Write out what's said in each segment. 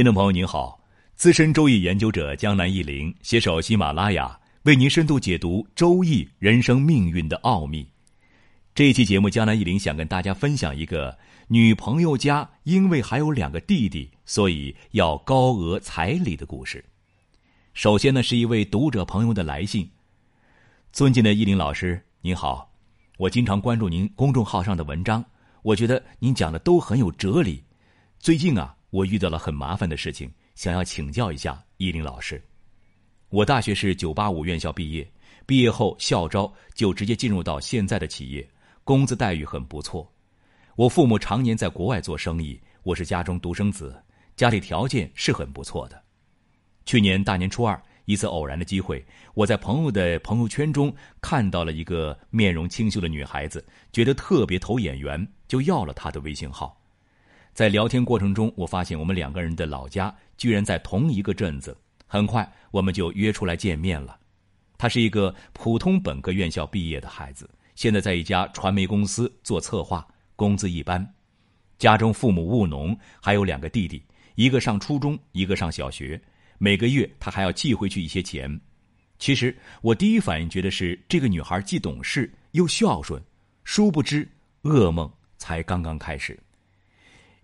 听众朋友您好，资深周易研究者江南一林携手喜马拉雅，为您深度解读周易人生命运的奥秘。这一期节目，江南一林想跟大家分享一个女朋友家因为还有两个弟弟，所以要高额彩礼的故事。首先呢，是一位读者朋友的来信。尊敬的一林老师，您好，我经常关注您公众号上的文章，我觉得您讲的都很有哲理。最近啊。我遇到了很麻烦的事情，想要请教一下依林老师。我大学是九八五院校毕业，毕业后校招就直接进入到现在的企业，工资待遇很不错。我父母常年在国外做生意，我是家中独生子，家里条件是很不错的。去年大年初二，一次偶然的机会，我在朋友的朋友圈中看到了一个面容清秀的女孩子，觉得特别投眼缘，就要了她的微信号。在聊天过程中，我发现我们两个人的老家居然在同一个镇子。很快，我们就约出来见面了。他是一个普通本科院校毕业的孩子，现在在一家传媒公司做策划，工资一般。家中父母务农，还有两个弟弟，一个上初中，一个上小学。每个月他还要寄回去一些钱。其实我第一反应觉得是这个女孩既懂事又孝顺，殊不知噩梦才刚刚开始。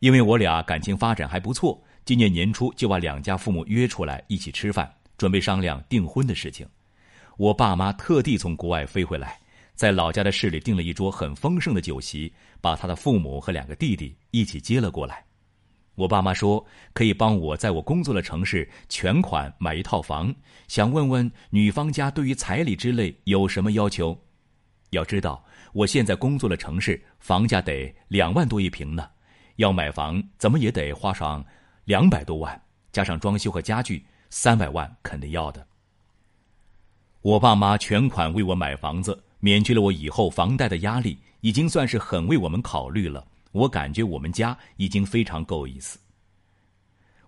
因为我俩感情发展还不错，今年年初就把两家父母约出来一起吃饭，准备商量订婚的事情。我爸妈特地从国外飞回来，在老家的市里订了一桌很丰盛的酒席，把他的父母和两个弟弟一起接了过来。我爸妈说可以帮我在我工作的城市全款买一套房，想问问女方家对于彩礼之类有什么要求。要知道我现在工作的城市房价得两万多一平呢。要买房，怎么也得花上两百多万，加上装修和家具，三百万肯定要的。我爸妈全款为我买房子，免去了我以后房贷的压力，已经算是很为我们考虑了。我感觉我们家已经非常够意思。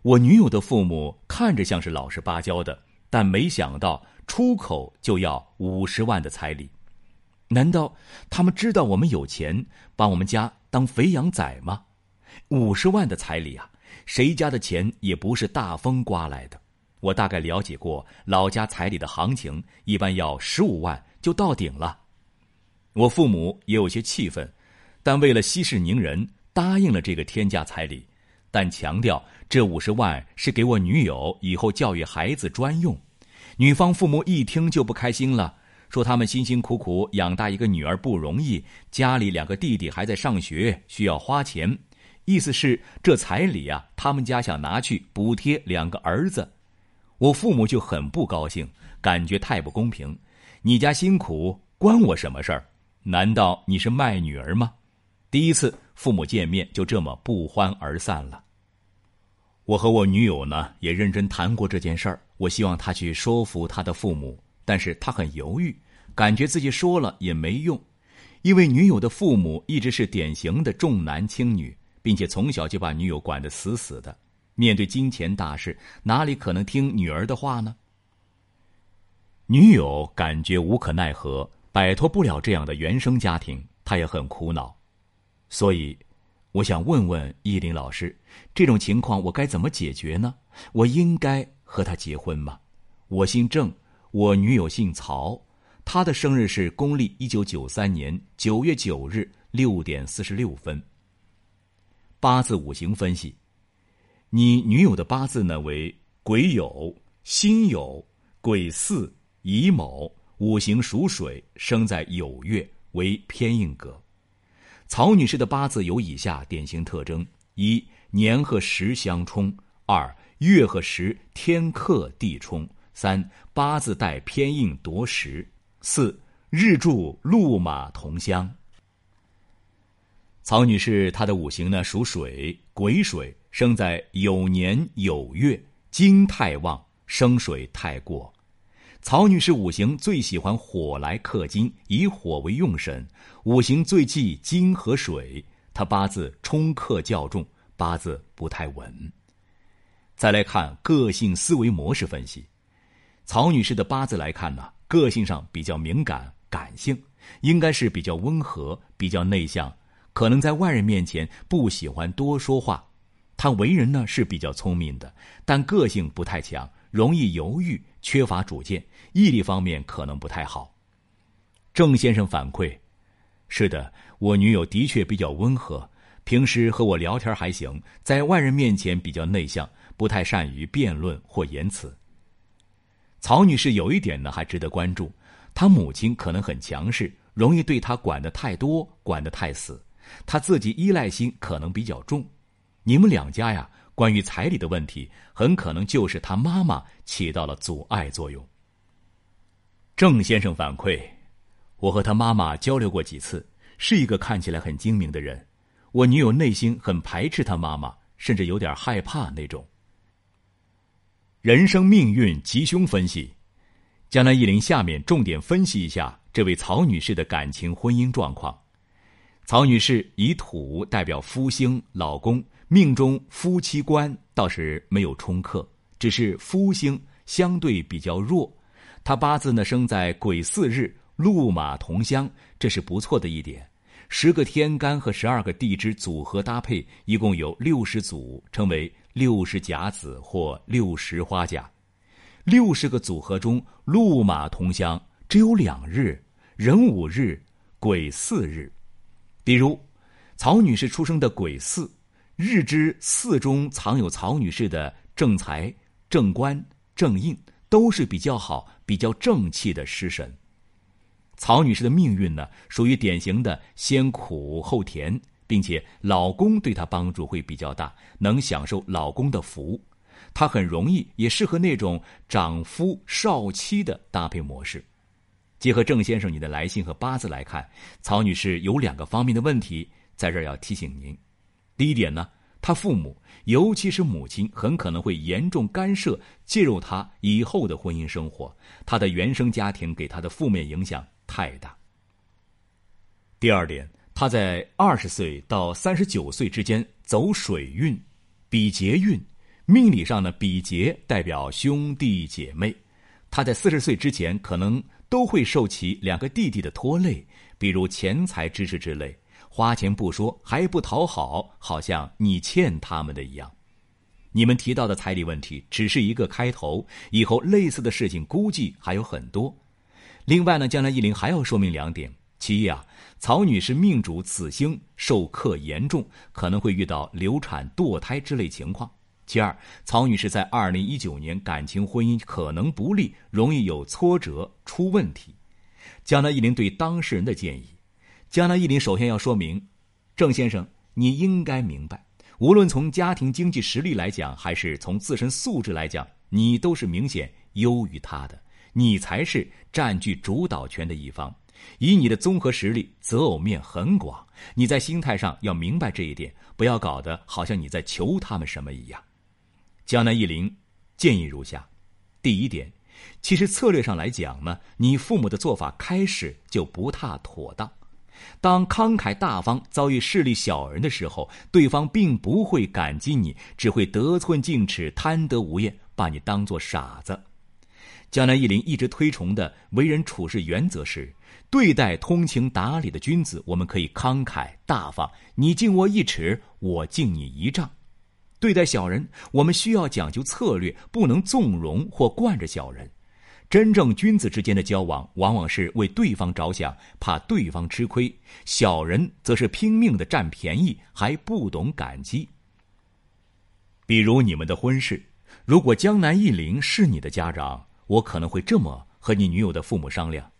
我女友的父母看着像是老实巴交的，但没想到出口就要五十万的彩礼，难道他们知道我们有钱，把我们家当肥羊宰吗？五十万的彩礼啊，谁家的钱也不是大风刮来的。我大概了解过老家彩礼的行情，一般要十五万就到顶了。我父母也有些气愤，但为了息事宁人，答应了这个天价彩礼，但强调这五十万是给我女友以后教育孩子专用。女方父母一听就不开心了，说他们辛辛苦苦养大一个女儿不容易，家里两个弟弟还在上学，需要花钱。意思是这彩礼啊，他们家想拿去补贴两个儿子，我父母就很不高兴，感觉太不公平。你家辛苦关我什么事儿？难道你是卖女儿吗？第一次父母见面就这么不欢而散了。我和我女友呢也认真谈过这件事儿，我希望她去说服她的父母，但是她很犹豫，感觉自己说了也没用，因为女友的父母一直是典型的重男轻女。并且从小就把女友管得死死的，面对金钱大事，哪里可能听女儿的话呢？女友感觉无可奈何，摆脱不了这样的原生家庭，她也很苦恼。所以，我想问问依林老师，这种情况我该怎么解决呢？我应该和他结婚吗？我姓郑，我女友姓曹，她的生日是公历一九九三年九月九日六点四十六分。八字五行分析，你女友的八字呢为癸酉、辛酉、癸巳、乙卯，五行属水，生在酉月，为偏硬格。曹女士的八字有以下典型特征：一、年和时相冲；二、月和时天克地冲；三、八字带偏硬夺食；四、日柱禄马同乡。曹女士，她的五行呢属水，癸水，生在酉年酉月，金太旺，生水太过。曹女士五行最喜欢火来克金，以火为用神，五行最忌金和水。她八字冲克较重，八字不太稳。再来看个性思维模式分析，曹女士的八字来看呢，个性上比较敏感、感性，应该是比较温和、比较内向。可能在外人面前不喜欢多说话，他为人呢是比较聪明的，但个性不太强，容易犹豫，缺乏主见，毅力方面可能不太好。郑先生反馈：是的，我女友的确比较温和，平时和我聊天还行，在外人面前比较内向，不太善于辩论或言辞。曹女士有一点呢还值得关注，她母亲可能很强势，容易对她管得太多，管得太死，他自己依赖心可能比较重。你们两家呀，关于彩礼的问题，很可能就是他妈妈起到了阻碍作用。郑先生反馈，我和他妈妈交流过几次，是一个看起来很精明的人。我女友内心很排斥他妈妈，甚至有点害怕那种。人生命运吉凶分析，江南一林下面重点分析一下这位曹女士的感情婚姻状况。曹女士以土代表夫星，老公。命中夫妻官倒是没有冲克，只是夫星相对比较弱。她八字呢生在癸巳日，禄马同乡，这是不错的一点。十个天干和十二个地支组合搭配，一共有六十组，称为六十甲子或六十花甲。六十个组合中，禄马同乡只有两日，壬午日、癸巳日。比如，曹女士出生的癸巳。日之巳中藏有曹女士的正财、正官、正印，都是比较好、比较正气的食神。曹女士的命运呢，属于典型的先苦后甜，并且老公对她帮助会比较大，能享受老公的福。她很容易也适合那种长夫少妻的搭配模式。结合郑先生你的来信和八字来看，曹女士有两个方面的问题，在这儿要提醒您。第一点呢，他父母，尤其是母亲，很可能会严重干涉、介入他以后的婚姻生活。他的原生家庭给他的负面影响太大。第二点，他在二十岁到三十九岁之间走水运、比劫运，命理上呢，比劫代表兄弟姐妹，他在四十岁之前可能都会受其两个弟弟的拖累，比如钱财支持之类。花钱不说，还不讨好，好像你欠他们的一样。你们提到的彩礼问题只是一个开头，以后类似的事情估计还有很多。另外呢，将来一林还要说明两点：其一啊，曹女士命主子星受克严重，可能会遇到流产、堕胎之类情况；其二，曹女士在二零一九年感情婚姻可能不利，容易有挫折、出问题。江南一林对当事人的建议。江南一林首先要说明，郑先生，你应该明白，无论从家庭经济实力来讲，还是从自身素质来讲，你都是明显优于他的，你才是占据主导权的一方。以你的综合实力，择偶面很广，你在心态上要明白这一点，不要搞得好像你在求他们什么一样。江南一林建议如下：第一点，其实策略上来讲呢，你父母的做法开始就不太妥当。当慷慨大方遭遇势利小人的时候，对方并不会感激你，只会得寸进尺、贪得无厌，把你当做傻子。江南一林一直推崇的为人处事原则是：对待通情达理的君子，我们可以慷慨大方，你敬我一尺，我敬你一丈；对待小人，我们需要讲究策略，不能纵容或惯着小人。真正君子之间的交往，往往是为对方着想，怕对方吃亏；小人则是拼命的占便宜，还不懂感激。比如你们的婚事，如果江南一林是你的家长，我可能会这么和你女友的父母商量：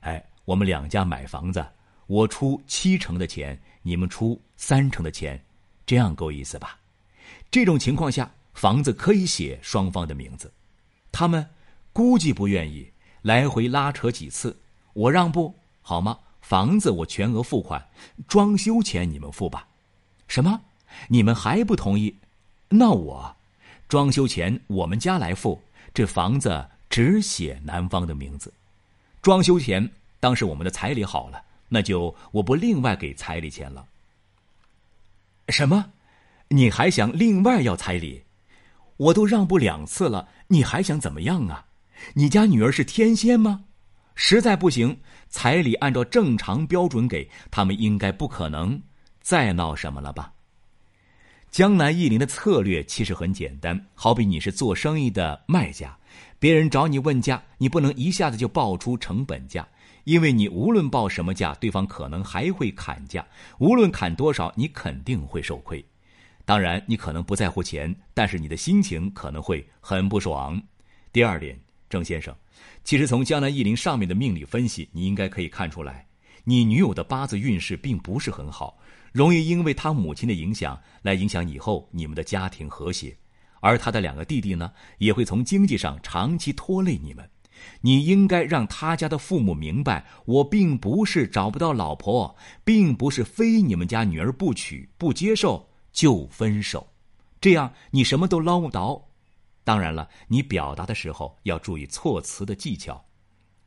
哎，我们两家买房子，我出七成的钱，你们出三成的钱，这样够意思吧？这种情况下，房子可以写双方的名字，他们。估计不愿意，来回拉扯几次，我让步好吗？房子我全额付款，装修钱你们付吧。什么？你们还不同意？那我，装修钱我们家来付，这房子只写男方的名字，装修钱当是我们的彩礼好了，那就我不另外给彩礼钱了。什么？你还想另外要彩礼？我都让步两次了，你还想怎么样啊？你家女儿是天仙吗？实在不行，彩礼按照正常标准给他们，应该不可能再闹什么了吧？江南忆林的策略其实很简单，好比你是做生意的卖家，别人找你问价，你不能一下子就报出成本价，因为你无论报什么价，对方可能还会砍价，无论砍多少，你肯定会受亏。当然，你可能不在乎钱，但是你的心情可能会很不爽。第二点，郑先生，其实从江南忆林上面的命理分析，你应该可以看出来，你女友的八字运势并不是很好。容易因为她母亲的影响来影响以后你们的家庭和谐，而他的两个弟弟呢，也会从经济上长期拖累你们。你应该让他家的父母明白，我并不是找不到老婆，并不是非你们家女儿不娶不接受就分手，这样你什么都捞不着。当然了，你表达的时候要注意措辞的技巧。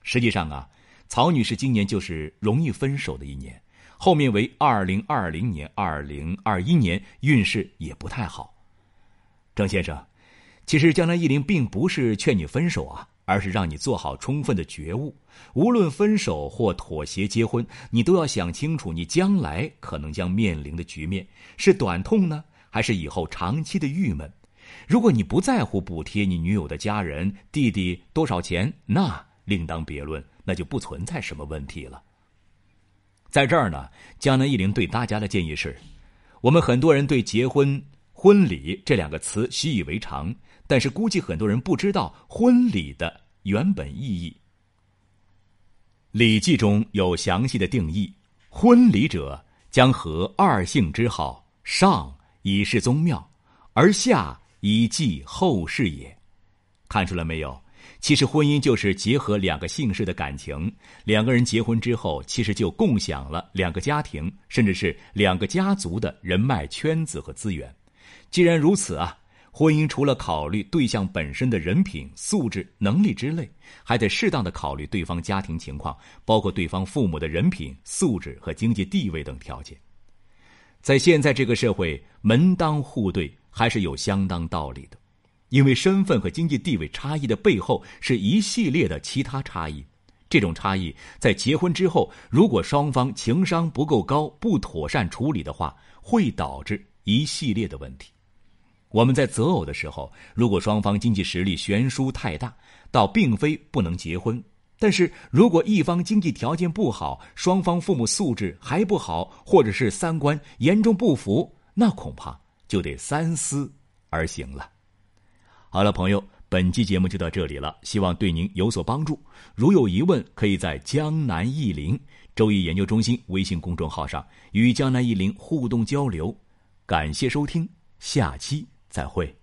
实际上啊，曹女士今年就是容易分手的一年。后面为二零二零年、二零二一年运势也不太好。郑先生，其实江南忆林并不是劝你分手啊，而是让你做好充分的觉悟。无论分手或妥协结婚，你都要想清楚你将来可能将面临的局面是短痛呢，还是以后长期的郁闷。如果你不在乎补贴你女友的家人、弟弟多少钱，那另当别论，那就不存在什么问题了。在这儿呢，江南忆林对大家的建议是：我们很多人对结婚、婚礼这两个词习以为常，但是估计很多人不知道婚礼的原本意义。《礼记》中有详细的定义：婚礼者，将合二姓之好，上以示宗庙，而下以祭后世也。看出来没有？其实婚姻就是结合两个姓氏的感情，两个人结婚之后，其实就共享了两个家庭，甚至是两个家族的人脉圈子和资源。既然如此啊，婚姻除了考虑对象本身的人品、素质、能力之类，还得适当的考虑对方家庭情况，包括对方父母的人品、素质和经济地位等条件。在现在这个社会，门当户对还是有相当道理的。因为身份和经济地位差异的背后是一系列的其他差异，这种差异在结婚之后，如果双方情商不够高、不妥善处理的话，会导致一系列的问题。我们在择偶的时候，如果双方经济实力悬殊太大，倒并非不能结婚；但是如果一方经济条件不好，双方父母素质还不好，或者是三观严重不符，那恐怕就得三思而行了。好了，朋友，本期节目就到这里了，希望对您有所帮助。如有疑问，可以在江南易林周易研究中心微信公众号上与江南易林互动交流。感谢收听，下期再会。